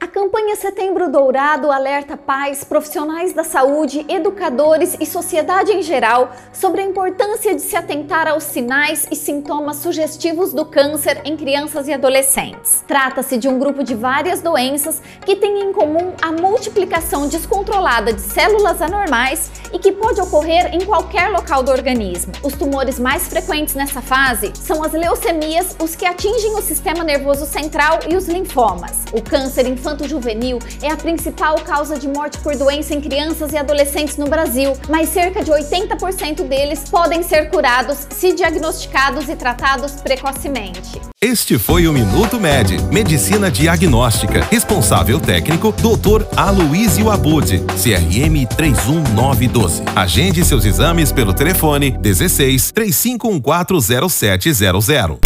A campanha Setembro Dourado alerta pais, profissionais da saúde, educadores e sociedade em geral sobre a importância de se atentar aos sinais e sintomas sugestivos do câncer em crianças e adolescentes. Trata-se de um grupo de várias doenças que têm em comum a multiplicação descontrolada de células anormais e que pode ocorrer em qualquer local do organismo. Os tumores mais frequentes nessa fase são as leucemias, os que atingem o sistema nervoso central e os linfomas. O câncer infantil infanto-juvenil é a principal causa de morte por doença em crianças e adolescentes no Brasil, mas cerca de 80% deles podem ser curados se diagnosticados e tratados precocemente. Este foi o Minuto Med, Medicina Diagnóstica. Responsável técnico, Dr. Aloysio Abud, CRM 31912. Agende seus exames pelo telefone 16 35140700.